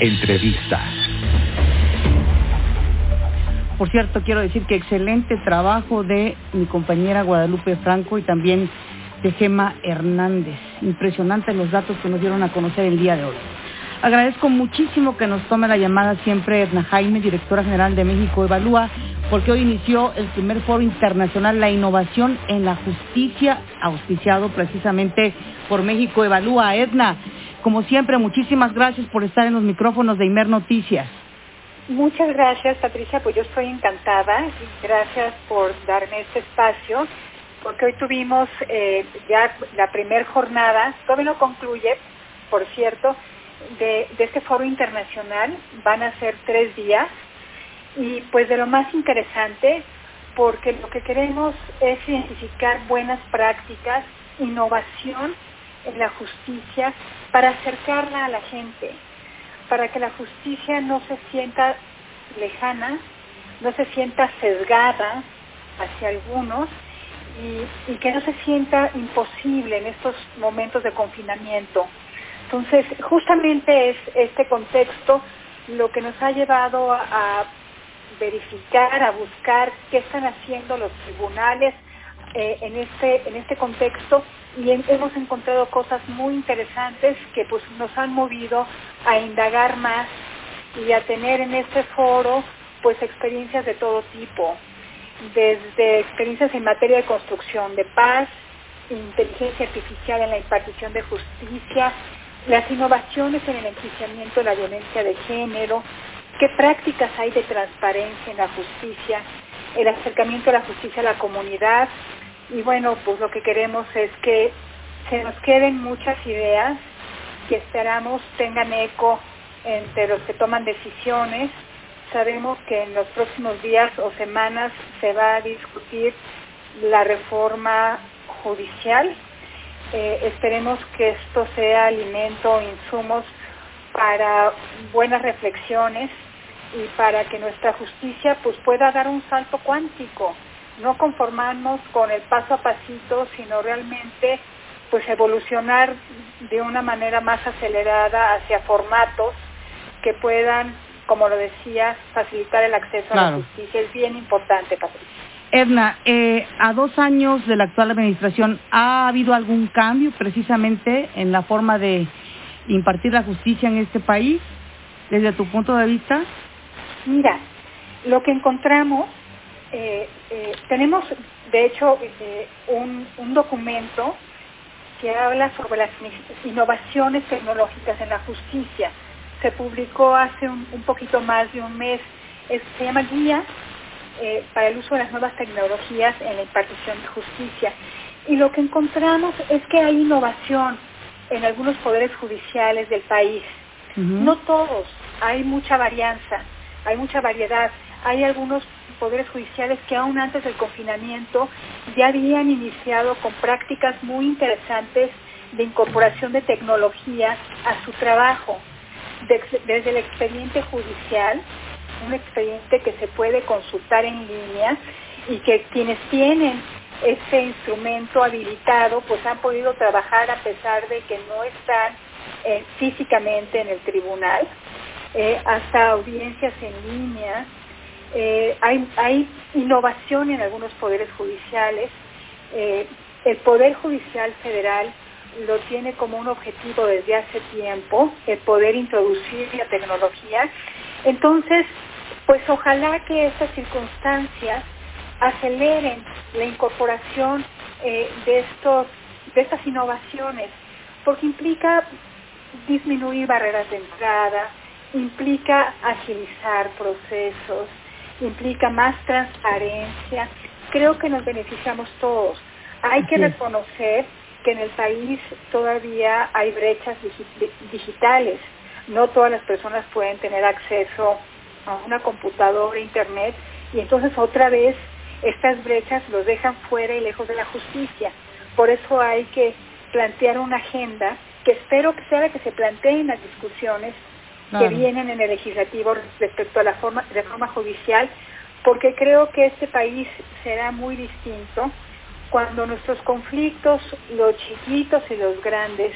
Entrevista. Por cierto, quiero decir que excelente trabajo de mi compañera Guadalupe Franco y también de Gema Hernández. Impresionantes los datos que nos dieron a conocer el día de hoy. Agradezco muchísimo que nos tome la llamada siempre Edna Jaime, directora general de México Evalúa, porque hoy inició el primer foro internacional La Innovación en la Justicia, auspiciado precisamente por México Evalúa. Edna, como siempre, muchísimas gracias por estar en los micrófonos de Imer Noticias. Muchas gracias, Patricia, pues yo estoy encantada gracias por darme este espacio, porque hoy tuvimos eh, ya la primera jornada, todavía no concluye, por cierto, de, este foro internacional. Van a ser tres días y pues de lo más interesante porque lo que queremos es identificar buenas prácticas, innovación en la justicia para acercarla a la gente, para que la justicia no se sienta lejana, no se sienta sesgada hacia algunos y, y que no se sienta imposible en estos momentos de confinamiento. Entonces, justamente es este contexto lo que nos ha llevado a, verificar, a buscar qué están haciendo los tribunales eh, en, este, en este contexto y hemos encontrado cosas muy interesantes que pues nos han movido a indagar más y a tener en este foro pues experiencias de todo tipo, desde experiencias en materia de construcción de paz, inteligencia artificial en la impartición de justicia, las innovaciones en el enjuiciamiento de la violencia de género, qué prácticas hay de transparencia en la justicia, el acercamiento a la justicia a la comunidad. Y bueno, pues lo que queremos es que se nos queden muchas ideas que esperamos tengan eco entre los que toman decisiones. Sabemos que en los próximos días o semanas se va a discutir la reforma judicial eh, esperemos que esto sea alimento, insumos para buenas reflexiones y para que nuestra justicia pues pueda dar un salto cuántico, no conformarnos con el paso a pasito, sino realmente pues evolucionar de una manera más acelerada hacia formatos que puedan, como lo decía, facilitar el acceso a la justicia. Es bien importante, Patricia. Edna, eh, a dos años de la actual administración, ¿ha habido algún cambio precisamente en la forma de impartir la justicia en este país, desde tu punto de vista? Mira, lo que encontramos, eh, eh, tenemos de hecho un, documento que habla sobre las innovaciones tecnológicas en la justicia. Se publicó hace un, poquito más de un mes. se llama Guía eh, para el uso de las nuevas tecnologías en la impartición de justicia. Y lo que encontramos es que hay innovación en algunos poderes judiciales del país. No todos, hay mucha varianza, hay mucha variedad. Hay algunos poderes judiciales que aún antes del confinamiento ya habían iniciado con prácticas muy interesantes de incorporación de tecnología a su trabajo, desde el expediente judicial un expediente que se puede consultar en línea y que quienes tienen este instrumento habilitado pues han podido trabajar a pesar de que no están eh, físicamente en el tribunal, eh, hasta audiencias en línea. Eh, hay, innovación en algunos poderes judiciales. el Poder Judicial Federal lo tiene como un objetivo desde hace tiempo, el poder introducir la tecnología. Entonces, pues ojalá que estas circunstancias aceleren la incorporación eh, de, estos, de estas innovaciones, porque implica disminuir barreras de entrada, implica agilizar procesos, implica más transparencia. Creo que nos beneficiamos todos. Hay que reconocer que en el país todavía hay brechas digitales. No todas las personas pueden tener acceso a una computadora, internet, y entonces otra vez estas brechas los dejan fuera y lejos de la justicia. Por eso hay que plantear una agenda que espero que sea la que se planteen las discusiones que vienen en el legislativo respecto a la forma, reforma judicial, porque creo que este país será muy distinto cuando nuestros conflictos, los chiquitos y los grandes,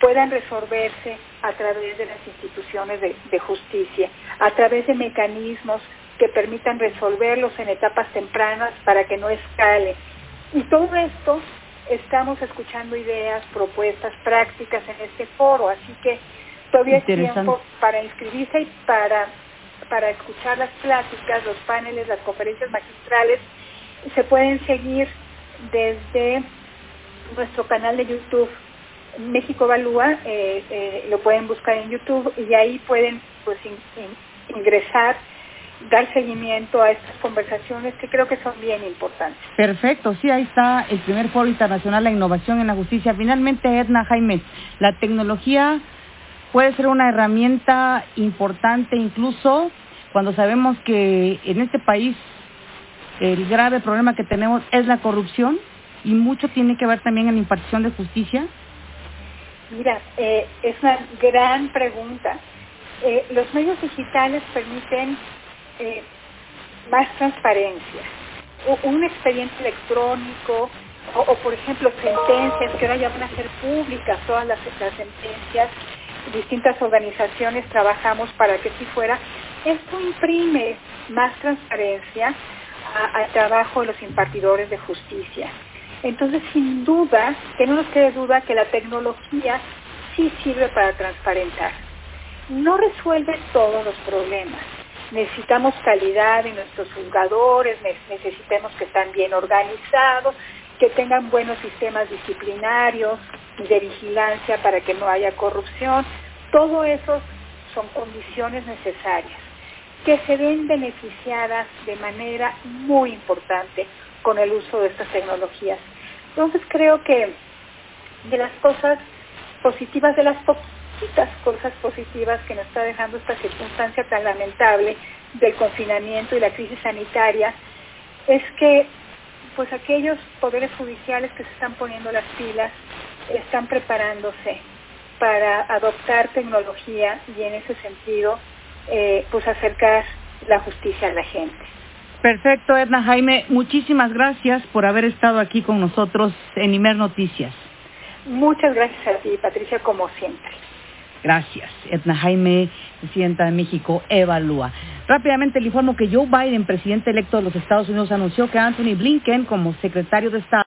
puedan resolverse a través de las instituciones de, justicia, a través de mecanismos que permitan resolverlos en etapas tempranas para que no escale. Y todo esto estamos escuchando ideas, propuestas, prácticas en este foro, así que todavía hay tiempo para inscribirse y para, para escuchar las pláticas, los paneles, las conferencias magistrales. Se pueden seguir desde nuestro canal de YouTube México Evalúa, eh, eh, lo pueden buscar en YouTube y ahí pueden pues ingresar, dar seguimiento a estas conversaciones que creo que son bien importantes. Perfecto, sí, ahí está el primer foro internacional la innovación en la justicia. Finalmente, Edna Jaime, la tecnología puede ser una herramienta importante incluso cuando sabemos que en este país el grave problema que tenemos es la corrupción y mucho tiene que ver también en la impartición de justicia. Mira, eh, es una gran pregunta. Eh, los medios digitales permiten eh, más transparencia. un expediente electrónico o, por ejemplo, sentencias que ahora ya van a ser públicas, todas las, sentencias, distintas organizaciones trabajamos para que así fuera. Esto imprime más transparencia al trabajo de los impartidores de justicia. Entonces, sin duda, que no nos quede duda que la tecnología sí sirve para transparentar. No resuelve todos los problemas. Necesitamos calidad en nuestros juzgadores, necesitamos que estén bien organizados, que tengan buenos sistemas disciplinarios de vigilancia para que no haya corrupción. Todo eso son condiciones necesarias que se ven beneficiadas de manera muy importante con el uso de estas tecnologías. Entonces creo que de las cosas positivas, de las poquitas cosas positivas que nos está dejando esta circunstancia tan lamentable del confinamiento y la crisis sanitaria, es que pues aquellos poderes judiciales que se están poniendo las pilas están preparándose para adoptar tecnología y en ese sentido eh, pues acercar la justicia a la gente. Perfecto, Edna Jaime. Muchísimas gracias por haber estado aquí con nosotros en Imer Noticias. Muchas gracias a ti, Patricia, como siempre. Gracias. Edna Jaime, presidenta de México, evalúa. Rápidamente le informo que Joe Biden, presidente electo de los Estados Unidos, anunció que Anthony Blinken, como secretario de Estado,